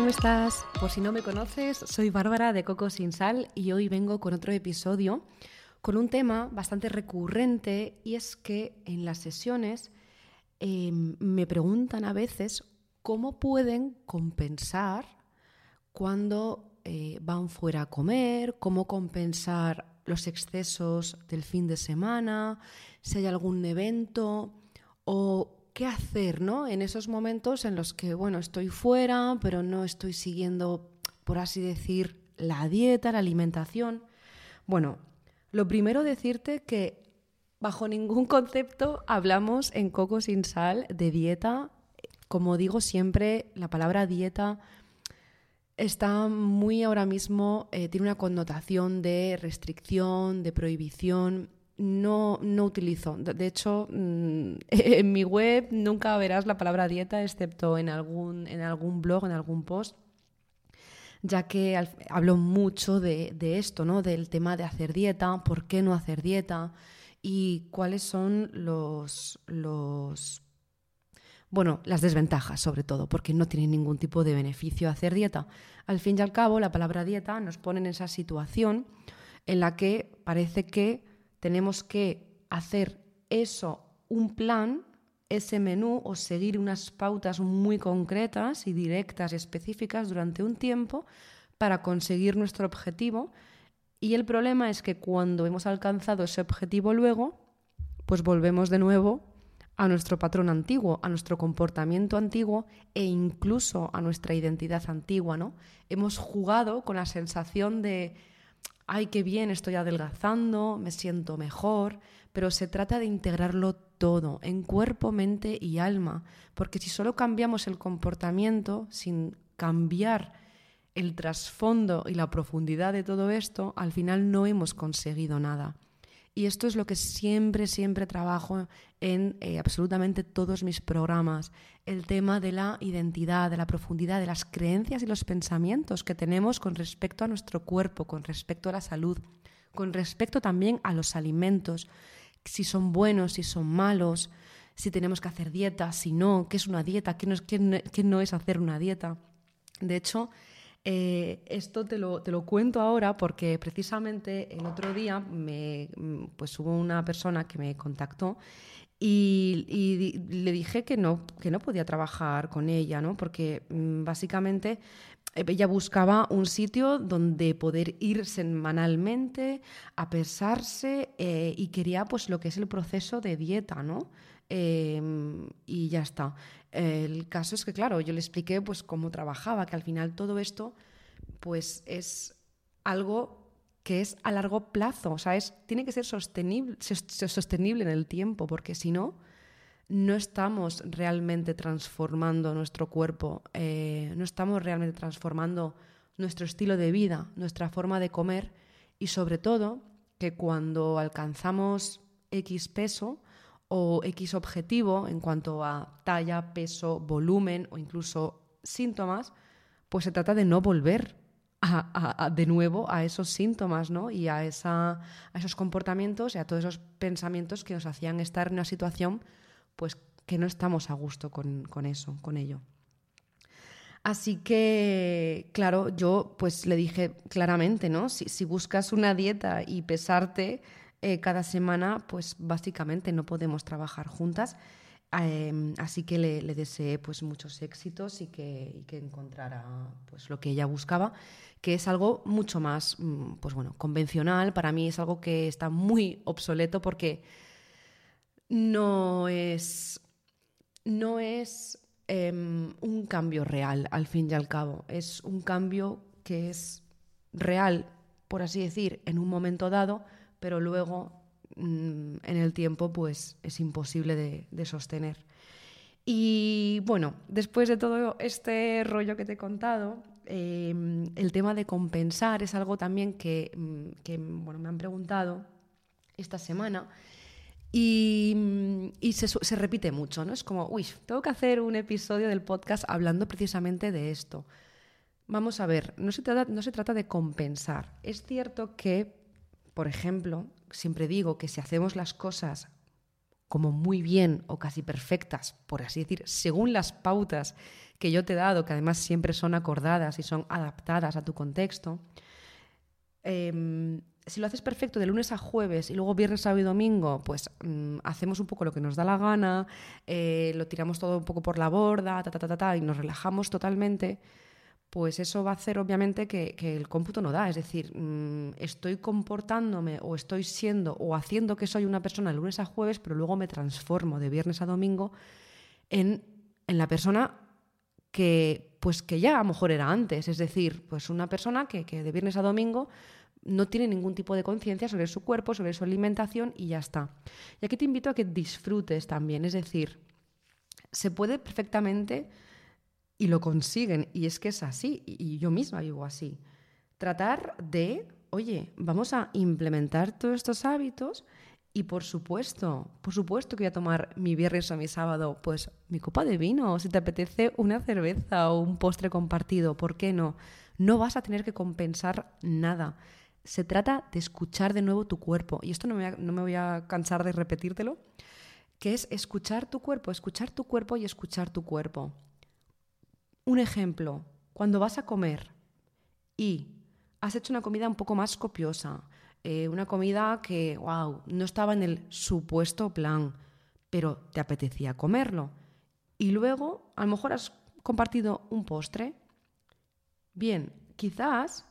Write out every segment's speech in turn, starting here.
¿cómo estás? Por si no me conoces, soy Bárbara de Coco Sin Sal y hoy vengo con otro episodio con un tema bastante recurrente y es que en las sesiones em, me preguntan a veces cómo pueden compensar cuando eh, van fuera a comer, cómo compensar los excesos del fin de semana, si hay algún evento o qué hacer, ¿no? En esos momentos en los que, bueno, estoy fuera, pero no estoy siguiendo, por así decir, la dieta, la alimentación. Bueno, lo primero decirte que bajo ningún concepto hablamos en Coco sin sal de dieta. Como digo siempre, la palabra dieta está muy ahora mismo, eh, tiene una connotación de restricción, de prohibición no, no utilizo. De hecho, mm, en mi web nunca verás la palabra dieta, excepto en algún, en algún blog, en algún post, ya que hablo mucho de, esto, ¿no? Del tema de hacer dieta, por qué no hacer dieta y cuáles son los, los bueno, las desventajas sobre todo, porque no tiene ningún tipo de beneficio hacer dieta. Al fin y al cabo, la palabra dieta nos pone en esa situación en la que parece que tenemos que hacer eso, un plan, ese menú o seguir unas pautas muy concretas y directas y específicas durante un tiempo para conseguir nuestro objetivo. Y el problema es que cuando hemos alcanzado ese objetivo luego, pues volvemos de nuevo a nuestro patrón antiguo, a nuestro comportamiento antiguo e incluso a nuestra identidad antigua, ¿no? Hemos jugado con la sensación de ay, qué bien, estoy adelgazando, me siento mejor, pero se trata de integrarlo todo, en cuerpo, mente y alma, porque si solo cambiamos el comportamiento sin cambiar el trasfondo y la profundidad de todo esto, al final no hemos conseguido nada. Y esto es lo que siempre, siempre trabajo en eh, absolutamente todos mis programas, el tema de la identidad, de la profundidad, de las creencias y los pensamientos que tenemos con respecto a nuestro cuerpo, con respecto a la salud, con respecto también a los alimentos, si son buenos, si son malos, si tenemos que hacer dieta, si no, qué es una dieta, qué no es, qué no es hacer una dieta. De hecho, eh, esto te lo, te lo, cuento ahora porque precisamente el otro día me, pues hubo una persona que me contactó y, le dije que no, que no podía trabajar con ella, ¿no? porque mm, básicamente ella buscaba un sitio donde poder ir semanalmente a pesarse eh, y quería pues lo que es el proceso de dieta, ¿no? Em, y ya está. El caso es que, claro, yo le expliqué pues cómo trabajaba, que al final todo esto pues es algo que es a largo plazo, o sea, tiene que ser sostenible, sostenible en el tiempo, porque si no, no estamos realmente transformando nuestro cuerpo, eh, no estamos realmente transformando nuestro estilo de vida, nuestra forma de comer y sobre todo que cuando alcanzamos X peso, o X objetivo en cuanto a talla, peso, volumen o incluso síntomas, pues se trata de no volver de nuevo a esos síntomas ¿no? y a esos comportamientos y a todos esos pensamientos que nos hacían estar en una situación pues que no estamos a gusto con, eso, con ello. Así que, claro, yo pues le dije claramente, ¿no? Si, si buscas una dieta y pesarte, eh, cada semana, pues básicamente no podemos trabajar juntas. Em, así que le, deseé pues muchos éxitos y que, encontrara pues lo que ella buscaba, que es algo mucho más mm, pues bueno, convencional. Para mí es algo que está muy obsoleto porque no es, no es em, un cambio real al fin y al cabo. Es un cambio que es real, por así decir, en un momento dado, pero luego mm, en el tiempo pues es imposible de, sostener. Y bueno, después de todo este rollo que te he contado, em, el tema de compensar es algo también que, mm, bueno, me han preguntado esta semana y, mm, se, repite mucho, ¿no? Es como, uy, tengo que hacer un episodio del podcast hablando precisamente de esto. Vamos a ver, no se trata, no se trata de compensar. Es cierto que por ejemplo, siempre digo que si hacemos las cosas como muy bien o casi perfectas, por así decir, según las pautas que yo te he dado, que además siempre son acordadas y son adaptadas a tu contexto, em, si lo haces perfecto de lunes a jueves y luego viernes, sábado y domingo, pues mm, hacemos un poco lo que nos da la gana, eh, lo tiramos todo un poco por la borda, ta, ta, ta, ta, y nos relajamos totalmente, pues eso va a hacer obviamente que, el cómputo no da. Es decir, mm, estoy comportándome o estoy siendo o haciendo que soy una persona de lunes a jueves, pero luego me transformo de viernes a domingo en, la persona que, pues que ya a lo mejor era antes. Es decir, pues una persona que, que de viernes a domingo no tiene ningún tipo de conciencia sobre su cuerpo, sobre su alimentación y ya está. Y aquí te invito a que disfrutes también. Es decir, se puede perfectamente y lo consiguen. Y es que es así, y yo misma vivo así. Tratar de, oye, vamos a implementar todos estos hábitos y por supuesto, por supuesto que voy a tomar mi viernes o mi sábado, pues mi copa de vino, si te apetece una cerveza o un postre compartido, ¿por qué no? No vas a tener que compensar nada. Se trata de escuchar de nuevo tu cuerpo. Y esto no me, no me voy a cansar de repetírtelo, que es escuchar tu cuerpo, escuchar tu cuerpo y escuchar tu cuerpo. Un ejemplo, cuando vas a comer y has hecho una comida un poco más copiosa, eh, una comida que, wow, no estaba en el supuesto plan, pero te apetecía comerlo. Y luego, a lo mejor has compartido un postre. Bien, quizás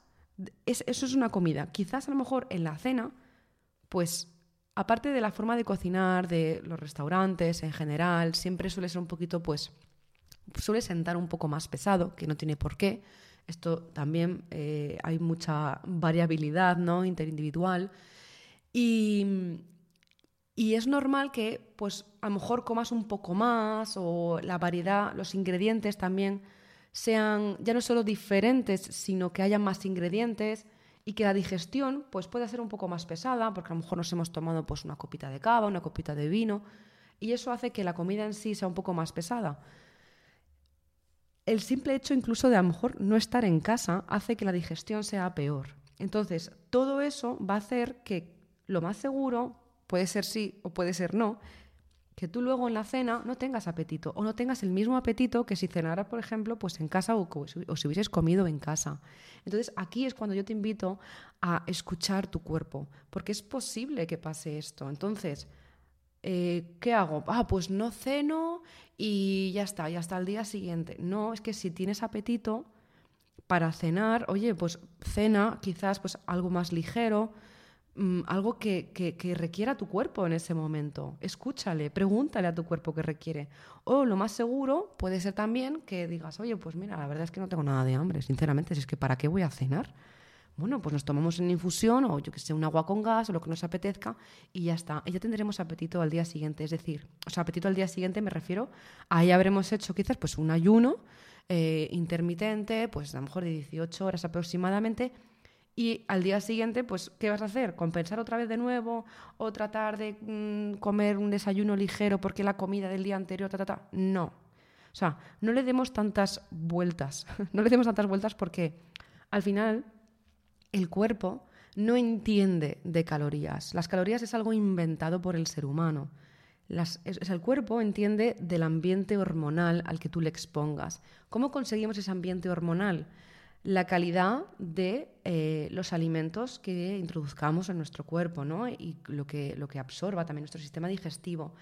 eso es una comida. Quizás a lo mejor en la cena, pues aparte de la forma de cocinar de los restaurantes en general, siempre suele ser un poquito, pues, suele sentar un poco más pesado, que no tiene por qué. Esto también eh, hay mucha variabilidad ¿no? interindividual. Y, y es normal que, pues, a lo mejor comas un poco más o la variedad, los ingredientes también sean ya no solo diferentes, sino que haya más ingredientes y que la digestión pues pueda ser un poco más pesada, porque a lo mejor nos hemos tomado pues una copita de cava, una copita de vino, y eso hace que la comida en sí sea un poco más pesada el simple hecho incluso de a lo mejor no estar en casa hace que la digestión sea peor. Entonces, todo eso va a hacer que lo más seguro, puede ser sí o puede ser no, que tú luego en la cena no tengas apetito o no tengas el mismo apetito que si cenaras, por ejemplo, pues en casa o, si hubieses comido en casa. Entonces, aquí es cuando yo te invito a escuchar tu cuerpo, porque es posible que pase esto. Entonces, eh, ¿qué hago? Ah, pues no ceno y ya está, ya está el día siguiente. No, es que si tienes apetito para cenar, oye, pues cena quizás pues algo más ligero, mm, algo que, que, requiera tu cuerpo en ese momento. Escúchale, pregúntale a tu cuerpo qué requiere. O lo más seguro puede ser también que digas, oye, pues mira, la verdad es que no tengo nada de hambre, sinceramente, si es que ¿para qué voy a cenar? bueno, pues nos tomamos una infusión o yo que sé, un agua con gas o lo que nos apetezca y ya está. Y ya tendremos apetito al día siguiente. Es decir, o sea, apetito al día siguiente me refiero a ya habremos hecho quizás pues un ayuno eh, intermitente, pues a lo mejor de 18 horas aproximadamente. Y al día siguiente, pues, ¿qué vas a hacer? ¿Compensar otra vez de nuevo? ¿O tratar de mm, comer un desayuno ligero porque la comida del día anterior? No. O sea, no le demos tantas vueltas. no le demos tantas vueltas porque al final el cuerpo no entiende de calorías. Las calorías es algo inventado por el ser humano. el cuerpo entiende del ambiente hormonal al que tú le expongas. ¿Cómo conseguimos ese ambiente hormonal? La calidad de eh, los alimentos que introduzcamos en nuestro cuerpo ¿no? y lo que, lo que absorba también nuestro sistema digestivo.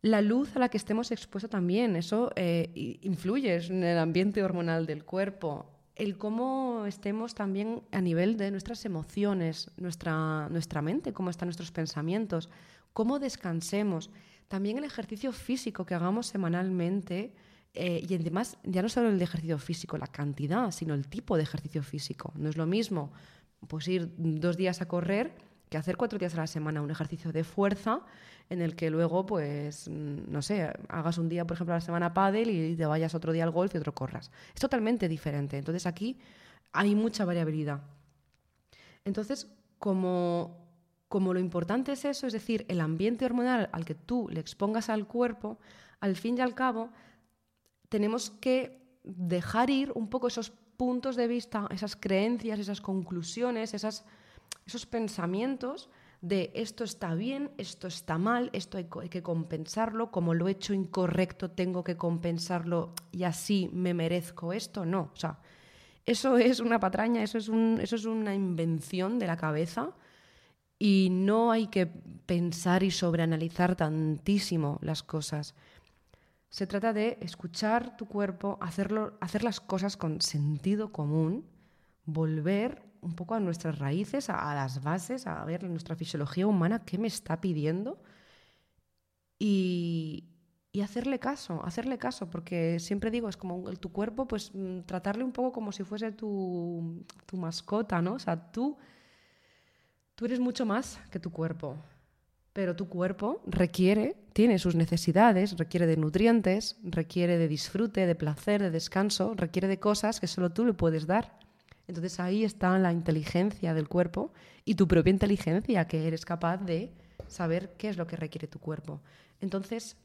La luz a la que estemos expuestos también, eso eh, influye en el ambiente hormonal del cuerpo el cómo estemos también a nivel de nuestras emociones, nuestra, nuestra mente, cómo están nuestros pensamientos, cómo descansemos, también el ejercicio físico que hagamos semanalmente eh, y además ya no solo el ejercicio físico, la cantidad, sino el tipo de ejercicio físico. No es lo mismo pues ir dos días a correr que hacer cuatro días a la semana un ejercicio de fuerza en el que luego, pues, no sé, hagas un día, por ejemplo, a la semana pádel y te vayas otro día al golf y otro corras. Es totalmente diferente. Entonces aquí hay mucha variabilidad. Entonces, como, como lo importante es eso, es decir, el ambiente hormonal al que tú le expongas al cuerpo, al fin y al cabo, tenemos que dejar ir un poco esos puntos de vista, esas creencias, esas conclusiones, esas esos pensamientos de esto está bien, esto está mal, esto hay, que compensarlo, como lo he hecho incorrecto tengo que compensarlo y así me merezco esto, no, o sea, eso es una patraña, eso es, un, eso es una invención de la cabeza y no hay que pensar y sobreanalizar tantísimo las cosas. Se trata de escuchar tu cuerpo, hacerlo, hacer las cosas con sentido común, volver un poco a nuestras raíces, a, las bases, a ver nuestra fisiología humana, qué me está pidiendo y, hacerle caso, hacerle caso, porque siempre digo, es como tu cuerpo, pues mm, tratarle un poco como si fuese tu, tu mascota, ¿no? O sea, tú, tú eres mucho más que tu cuerpo. Pero tu cuerpo requiere, tiene sus necesidades, requiere de nutrientes, requiere de disfrute, de placer, de descanso, requiere de cosas que solo tú le puedes dar. Entonces ahí está la inteligencia del cuerpo y tu propia inteligencia, que eres capaz de saber qué es lo que requiere tu cuerpo. Entonces,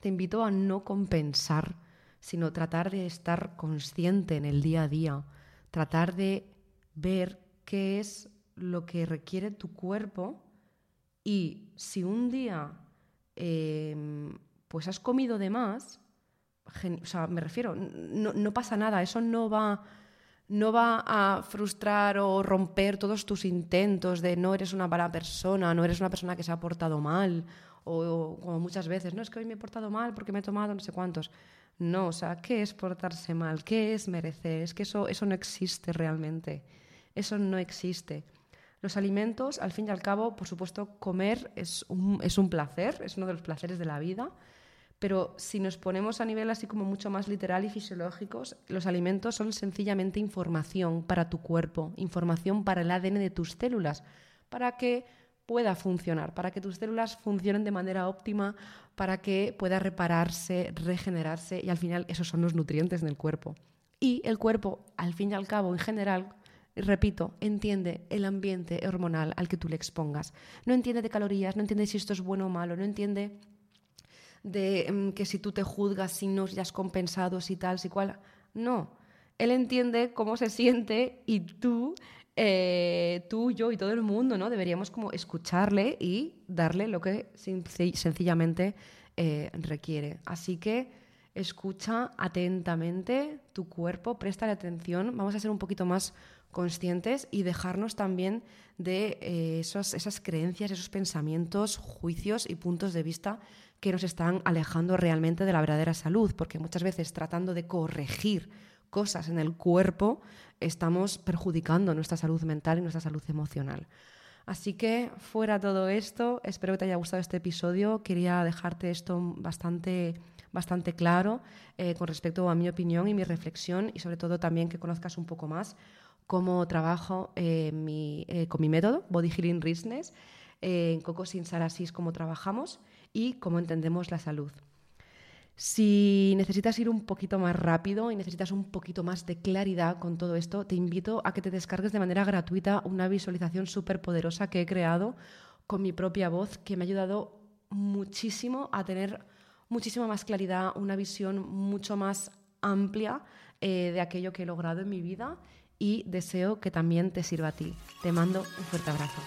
te invito a no compensar, sino tratar de estar consciente en el día a día, tratar de ver qué es lo que requiere tu cuerpo y si un día em, pues has comido de más, o sea, me refiero, no, pasa nada, eso no va, no va a frustrar o romper todos tus intentos de no eres una mala persona, no eres una persona que se ha portado mal, o, como muchas veces, no es que hoy me he portado mal porque me he tomado no sé cuántos. No, o sea, ¿qué es portarse mal? ¿Qué es merecer? Es que eso, eso no existe realmente. Eso no existe. Los alimentos, al fin y al cabo, por supuesto, comer es un, es un placer, es uno de los placeres de la vida, pero si nos ponemos a nivel así como mucho más literal y fisiológicos, los alimentos son sencillamente información para tu cuerpo, información para el ADN de tus células, para que pueda funcionar, para que tus células funcionen de manera óptima, para que pueda repararse, regenerarse y al final esos son los nutrientes del cuerpo. Y el cuerpo, al fin y al cabo, en general, repito, entiende el ambiente hormonal al que tú le expongas. No entiende de calorías, no entiende si esto es bueno o malo, no entiende de mm, que si tú te juzgas, si no ya has compensado, si tal, si cual. No. Él entiende cómo se siente y tú, eh, tú, yo y todo el mundo, ¿no? Deberíamos como escucharle y darle lo que sencillamente eh, requiere. Así que escucha atentamente tu cuerpo, préstale atención. Vamos a ser un poquito más conscientes y dejarnos también de eh, esas creencias, esos pensamientos, juicios y puntos de vista que nos están alejando realmente de la verdadera salud, porque muchas veces tratando de corregir cosas en el cuerpo estamos perjudicando nuestra salud mental y nuestra salud emocional. Así que fuera todo esto, espero que te haya gustado este episodio. Quería dejarte esto bastante, bastante claro eh, con respecto a mi opinión y mi reflexión y sobre todo también que conozcas un poco más cómo trabajo eh, eh, con mi método, Body Healing Business, eh, en Coco Sin Sarasis, cómo trabajamos y cómo entendemos la salud. Si necesitas ir un poquito más rápido y necesitas un poquito más de claridad con todo esto, te invito a que te descargues de manera gratuita una visualización súper poderosa que he creado con mi propia voz, que me ha ayudado muchísimo a tener muchísima más claridad, una visión mucho más amplia de aquello que he logrado en mi vida y deseo que también te sirva a ti. Te mando un fuerte abrazo.